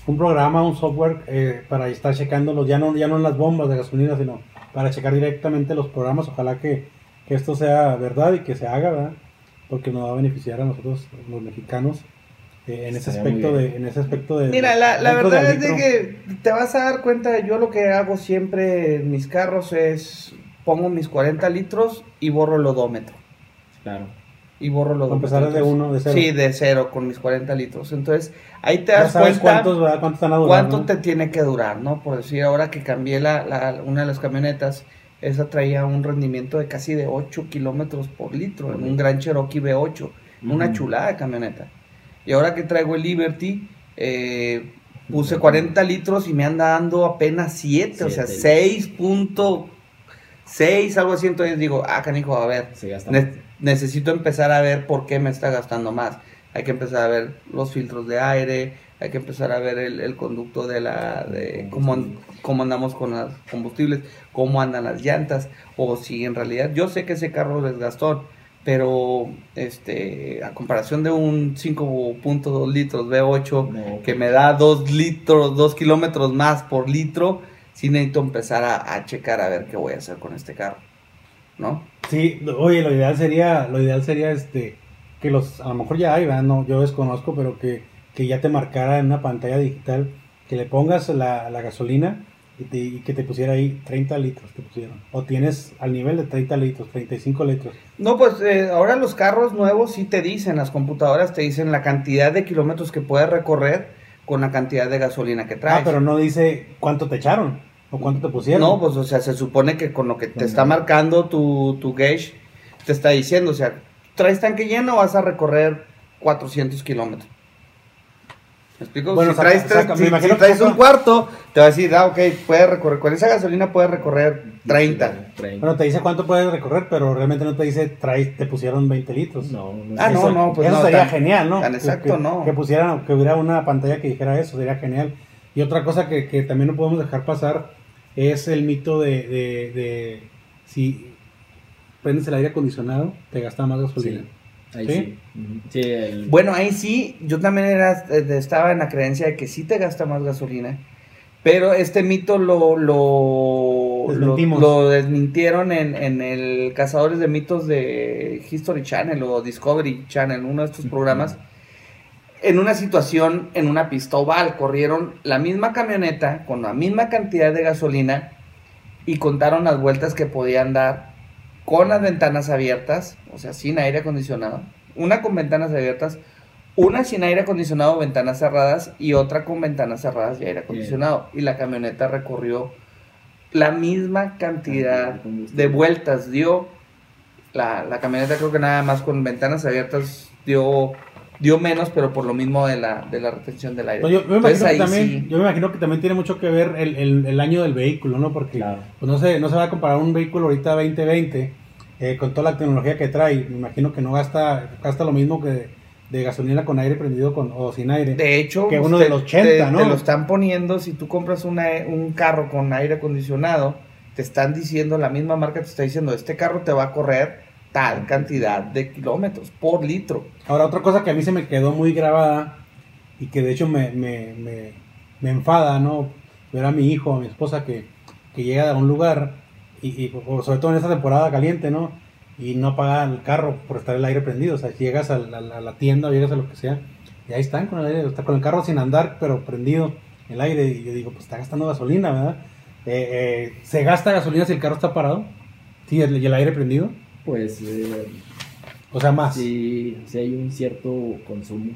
un programa, un software eh, para estar checando ya no, ya no en las bombas de gasolina, sino para checar directamente los programas. Ojalá que, que esto sea verdad y que se haga, ¿verdad? Porque nos va a beneficiar a nosotros, los mexicanos, en ese Estaría aspecto de, en ese aspecto de. Mira, la, la verdad es de que te vas a dar cuenta, yo lo que hago siempre en mis carros es pongo mis 40 litros y borro el odómetro. Claro. Y borro odómetro. empezar de uno, de cero. Sí, de cero con mis 40 litros. Entonces, ahí te Ya das sabes cuenta cuántos, ¿verdad? cuántos están a durar, cuánto ¿no? te tiene que durar, ¿no? Por decir, ahora que cambié la, la- una de las camionetas, esa traía un rendimiento de casi de 8 kilómetros por litro en un Gran Cherokee V8. Una Ujú. chulada de camioneta. Y ahora que traigo el Liberty, eh, puse 40 litros y me anda dando apenas 7, o sea, Siete. 6.6, algo así. Entonces digo, ah, canijo, a ver, ne- necesito empezar a ver por qué me está gastando más. Hay que empezar a ver los filtros de aire, hay que empezar a ver el, el conducto de la, de cómo, cómo andamos con los combustibles, cómo andan las llantas, o si en realidad, yo sé que ese carro es gastón, pero este, a comparación de un 5.2 litros V8 No, que me da 2 litros, 2 kilómetros más por litro, sí necesito empezar a, a checar a ver qué voy a hacer con este carro, ¿no? Sí, oye, lo ideal sería, lo ideal sería este que los, a lo mejor ya hay, ¿verdad? No, yo desconozco, pero que, que ya te marcara en una pantalla digital, que le pongas la, la gasolina y, te- y que te pusiera ahí 30 litros, te pusieron. O tienes al nivel de 30 litros, 35 litros. No, pues eh, ahora los carros nuevos sí te dicen, las computadoras te dicen la cantidad de kilómetros que puedes recorrer con la cantidad de gasolina que traes. Ah, pero no dice cuánto te echaron o cuánto te pusieron. No, pues o sea, se supone que con lo que te está marcando tu, tu gauge, te está diciendo, o sea, traes tanque lleno, vas a recorrer 400 kilómetros. ¿Me explico? Bueno, si saca- traes, tres- saca- me si- imagino si que traes un cuarto, te va a decir, ah, ok, puedes recorrer, con esa gasolina puedes recorrer 30. 30. Bueno, te dice cuánto puedes recorrer, pero realmente no te dice traes, te pusieron 20 litros. No, no Ah, es no, no, pues eso no, sería tan- genial, ¿no? tan exacto, que, no. Que pusieran, que hubiera una pantalla que dijera eso, sería genial. Y otra cosa que, que también no podemos dejar pasar es el mito de, de, de si prendes el aire acondicionado, te gasta más gasolina. Ahí ¿Sí? sí. Ujú. Sí, el- Bueno, ahí sí, yo también era, eh, estaba en la creencia de que sí te gasta más gasolina. Pero este mito lo, lo, lo, Desmentimos. lo desmintieron en, en el Cazadores de Mitos de History Channel o Discovery Channel, uno de estos programas. En una situación, en una pista oval, corrieron la misma camioneta con la misma cantidad de gasolina y contaron las vueltas que podían dar con las ventanas abiertas, o sea, sin aire acondicionado. Una con ventanas abiertas, una sin aire acondicionado, ventanas cerradas y otra con ventanas cerradas y aire acondicionado. Y la camioneta recorrió la misma cantidad de vueltas. Dio la, la camioneta, creo que nada más con ventanas abiertas dio, dio menos, pero por lo mismo de la, de la retención del aire. No, yo, me Entonces, imagino que ahí también, sí. yo me imagino que también tiene mucho que ver el, el- el año del vehículo, ¿no? Porque Claro. pues no se, no se va a comparar un vehículo ahorita 2020 eh, con toda la tecnología que trae. Me imagino que no gasta, gasta lo mismo que de gasolina con aire prendido con, o sin aire. De hecho, Que uno te- del 80, te, ¿no? te lo están poniendo, si tú compras una- un carro con aire acondicionado, te están diciendo, la misma marca te está diciendo, este carro te va a correr tal cantidad de kilómetros por litro. Ahora, otra cosa que a mí se me quedó muy grabada y que de hecho me, me, me, enfada, ¿no? Ver a mi hijo, a mi esposa que, que llega a un lugar y, y sobre todo en esta temporada caliente, ¿no? Y no apaga el carro por estar el aire prendido. O sea, llegas a la, tienda o llegas a lo que sea y ahí están con el aire, está con el carro sin andar, pero prendido el aire. Y yo digo, pues está gastando gasolina, ¿verdad? Eh, eh, ¿Se gasta gasolina si el carro está parado? Sí, y el aire prendido. Pues eh, O sea, más. sí, sí hay un cierto consumo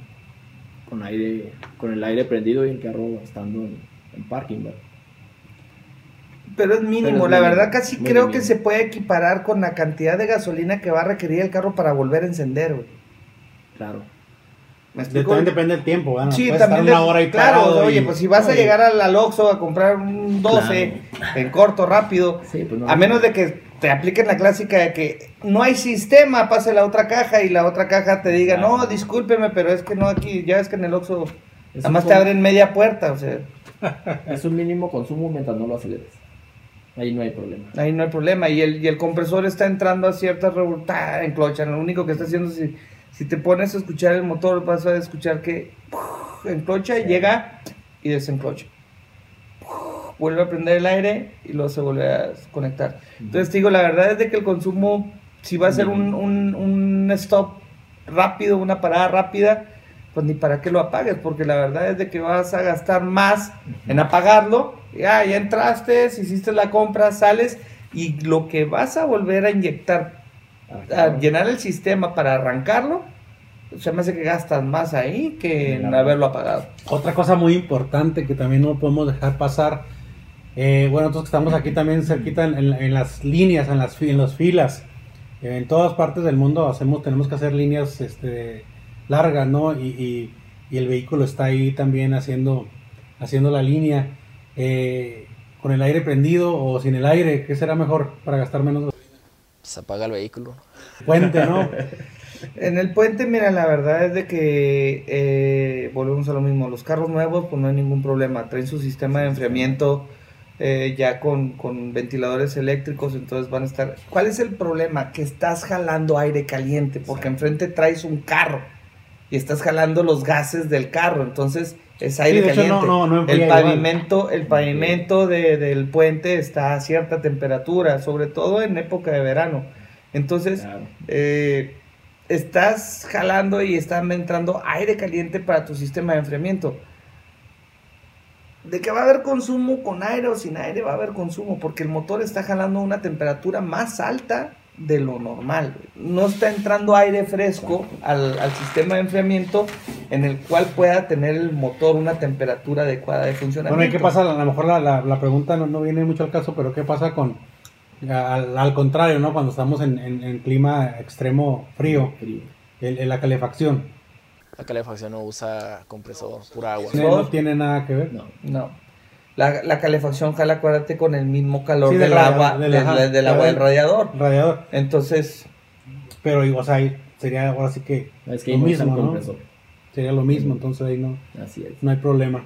con aire, con el aire prendido y el carro estando en, en parking, ¿verdad? Pero es mínimo, Pero es la mínimo, verdad casi creo mínimo. que se puede equiparar con la cantidad de gasolina que va a requerir el carro para volver a encender, güey. Claro. ¿Me De- explico? también depende del tiempo, ¿verdad? No Sí, puedes también. estar una de- hora ahí claro, oye, y- pues si vas a llegar al, al Oxxo a comprar un 12 en corto, rápido, Sí, pues no. a menos de que te apliquen la clásica de que no hay sistema, pase la otra caja y la otra caja te diga, no, discúlpeme, pero es que no aquí, ya es que en el Oxxo nada más te abren media puerta, o sea, (laughs) Es un mínimo consumo mientras no lo aceleres. Ahí no hay problema. ahí no hay problema. Y el, y el compresor está entrando a ciertas revoltadas en clocha, lo único que está haciendo es si, si te pones a escuchar el motor, vas a escuchar que uf, enclocha Sí. llega y desenclocha. Vuelve a prender el aire y luego se vuelve a conectar. Entonces te digo, la verdad es de que el consumo, si va a ser un, un, un stop rápido, una parada rápida, pues ni para qué lo apagues, porque la verdad es de que vas a gastar más en apagarlo. Ya, ya entraste, hiciste la compra, sales y lo que vas a volver a inyectar, a llenar el sistema para arrancarlo, se me hace que gastas más ahí que en haberlo apagado. Otra cosa muy importante que también no podemos dejar pasar. Eh, bueno, nosotros que estamos aquí también cerquita en, en- en las líneas, en las, en las filas. eh, en todas partes del mundo hacemos, tenemos que hacer líneas este, largas, ¿no? Y, y- y el vehículo está ahí también haciendo, haciendo la línea. eh, con el aire prendido o sin el aire, ¿qué será mejor para gastar menos Se apaga el vehículo. puente, no? (laughs) En el puente, mira, la verdad es de que eh, volvemos a lo mismo. Los carros nuevos, pues no hay ningún problema. Traen su sistema de enfriamiento eh, ya con, con ventiladores eléctricos, entonces van a estar. ¿Cuál es el problema? Que estás jalando aire caliente, porque enfrente traes un carro y estás jalando los gases del carro, entonces es aire hecho, caliente. no- no- no el pavimento, el pavimento de- del puente está a cierta temperatura, sobre todo en época de verano. Entonces, Claro. eh, estás jalando y está entrando aire caliente para tu sistema de enfriamiento. De que va a haber consumo con aire o sin aire, va a haber consumo, porque el motor está jalando una temperatura más alta de lo normal. No está entrando aire fresco al, al sistema de enfriamiento en el cual pueda tener el motor una temperatura adecuada de funcionamiento. Bueno, ¿y qué pasa? A lo mejor la, la- la pregunta no, no viene mucho al caso, pero ¿qué pasa con, al, al contrario, ¿no? Cuando estamos en, en- en clima extremo frío, Frío. el- el- la calefacción, La calefacción no usa compresor, pura agua. no, no tiene nada que ver. No. No. La, la calefacción jala, acuérdate, con el mismo calor Sí, del del, radiador, agua, del- del, agua del radiador. Radiador, Entonces, pero o sea, sería ahora sí que Es que lo mismo, ¿no? compresor. Sería lo mismo, entonces ahí no, Así es. no hay problema.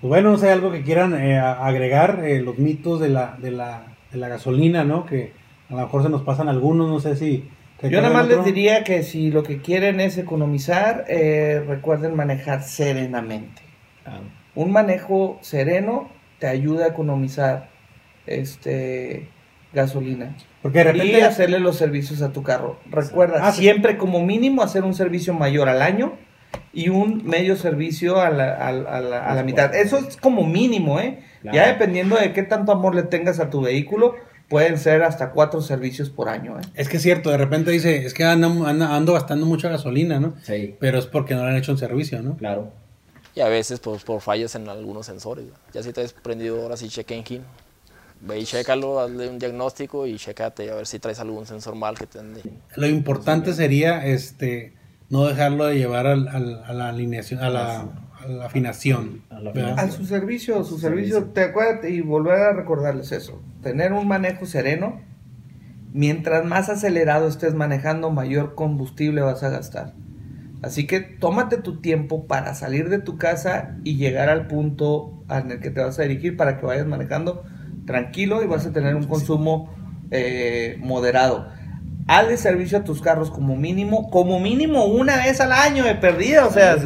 Pues bueno, no sé, algo que quieran eh, a- agregar, eh, los mitos de la, de, la, de la gasolina, ¿no? Que A lo mejor se nos pasan algunos, no sé si... Yo nada más les diría que si lo que quieren es economizar, eh, recuerden manejar serenamente. Ah. Un manejo sereno te ayuda a economizar este gasolina. Porque de repente... Y hacerle los servicios a tu carro. Recuerda, ah, siempre como mínimo hacer un servicio mayor al año y un medio servicio a la, a, a la, mitad. Eso es como mínimo, ¿eh? Ya dependiendo de qué tanto amor le tengas a tu vehículo, pueden ser hasta cuatro servicios por año. ¿eh? Es que es cierto, de repente dice, es que ando, ando, gastando mucha gasolina, ¿no? Sí. Pero es porque no le han hecho un servicio, ¿no? Claro. Y a veces pues, por fallas en algunos sensores. Ya si te has prendido ahora sí check engine, ve y chécalo, hazle un diagnóstico y chécate a ver si traes algún sensor mal que te Lo importante sería este no dejarlo de llevar al, a la alineación, a la la afinación. A, su servicio, su servicio, te acuerdas y volver a recordarles eso. Tener un manejo sereno, mientras más acelerado estés manejando, mayor combustible vas a gastar. Así que tómate tu tiempo para salir de tu casa y llegar al punto en el que te vas a dirigir para que vayas manejando tranquilo y vas a tener un consumo eh, moderado. Hazle servicio a tus carros como mínimo, como mínimo una vez al año de perdida, o sea,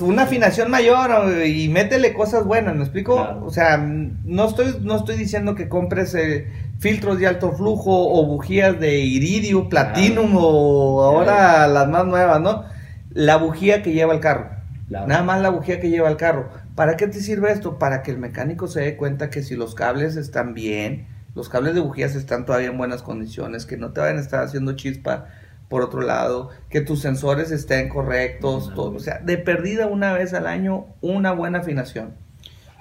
una afinación mayor y métele cosas buenas, ¿me explico? O sea, no estoy, no estoy diciendo que compres eh, filtros de alto flujo o bujías de iridio, platinum o ahora las más nuevas, ¿no? La bujía que lleva el carro. Nada más la bujía que lleva el carro. ¿Para qué te sirve esto? Para que el mecánico se dé cuenta que si los cables están bien, los cables de bujías están todavía en buenas condiciones, que no te vayan a estar haciendo chispa por otro lado, que tus sensores estén correctos, todo, o sea, de perdida una vez al año, una buena afinación.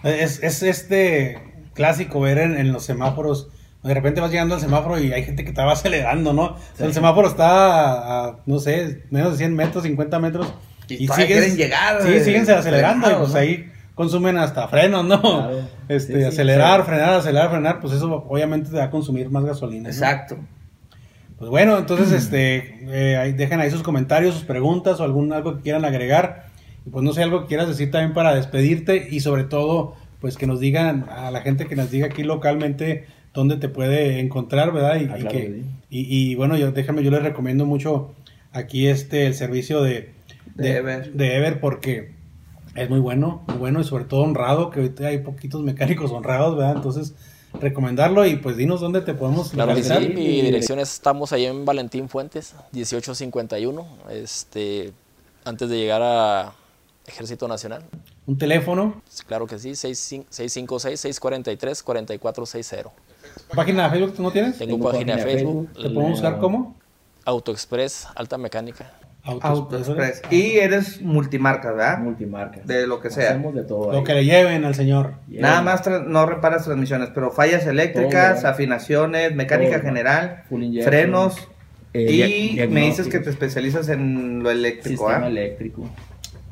Es, es este clásico ver en, los semáforos, de repente vas llegando al semáforo y hay gente que te va (laughs) acelerando, ¿no? el semáforo está a, no sé, menos de 100 metros, 50 metros. Y, quieren llegar. Sí, siguen acelerando y pues ahí consumen hasta frenos, ¿no? Este, acelerar, frenar, acelerar, frenar, pues eso obviamente te va a consumir más gasolina. Exacto. Pues bueno, entonces este, eh, dejen ahí sus comentarios, sus preguntas o algún algo que quieran agregar. Y pues no sé, algo que quieras decir también para despedirte y sobre todo, pues que nos digan a la gente que nos diga aquí localmente dónde te puede encontrar, ¿verdad? Y, ah, que, y, bueno, yo déjame, yo les recomiendo mucho aquí este el servicio de, de, Ever. de Ever porque es muy bueno, muy bueno y sobre todo honrado, que ahorita hay poquitos mecánicos honrados, ¿verdad? Entonces recomendarlo y pues dinos dónde te podemos claro sí, mi dirección es, estamos ahí en Valentín Fuentes, 1851, este, antes de llegar a Ejército Nacional. ¿Un teléfono? Claro que sí, 656-643-4460. ¿Página de Facebook tú no tienes? Tengo, página, de Facebook. ¿Te podemos buscar cómo? AutoExpress, Alta Mecánica. AutoExpress. Y eres multimarca, ¿verdad? Multimarca. De lo que sea. Hacemos de todo. Lo que le lleven al señor. Nada más no reparas transmisiones, pero fallas eléctricas, afinaciones, mecánica general, frenos. Eh, y me dices que te especializas en lo eléctrico, Sistema eléctrico.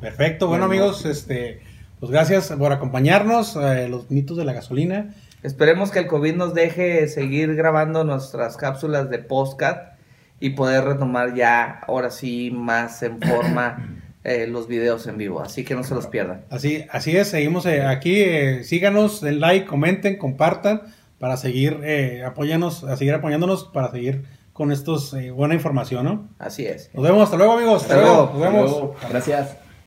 Perfecto, bueno, amigos, este, pues gracias por acompañarnos, eh, los mitos de la gasolina. Esperemos que el COVID nos deje seguir grabando nuestras cápsulas de postcat y poder retomar ya ahora sí más en forma (clears throat) eh, los videos en vivo. Así que no se los pierdan. Así, así es, seguimos eh, aquí. Eh, síganos, den like, comenten, compartan para seguir apoyándonos, a seguir apoyándonos para seguir con estos buena información, ¿no? Así es. Nos vemos, hasta luego amigos. Hasta, luego. Nos vemos. Gracias.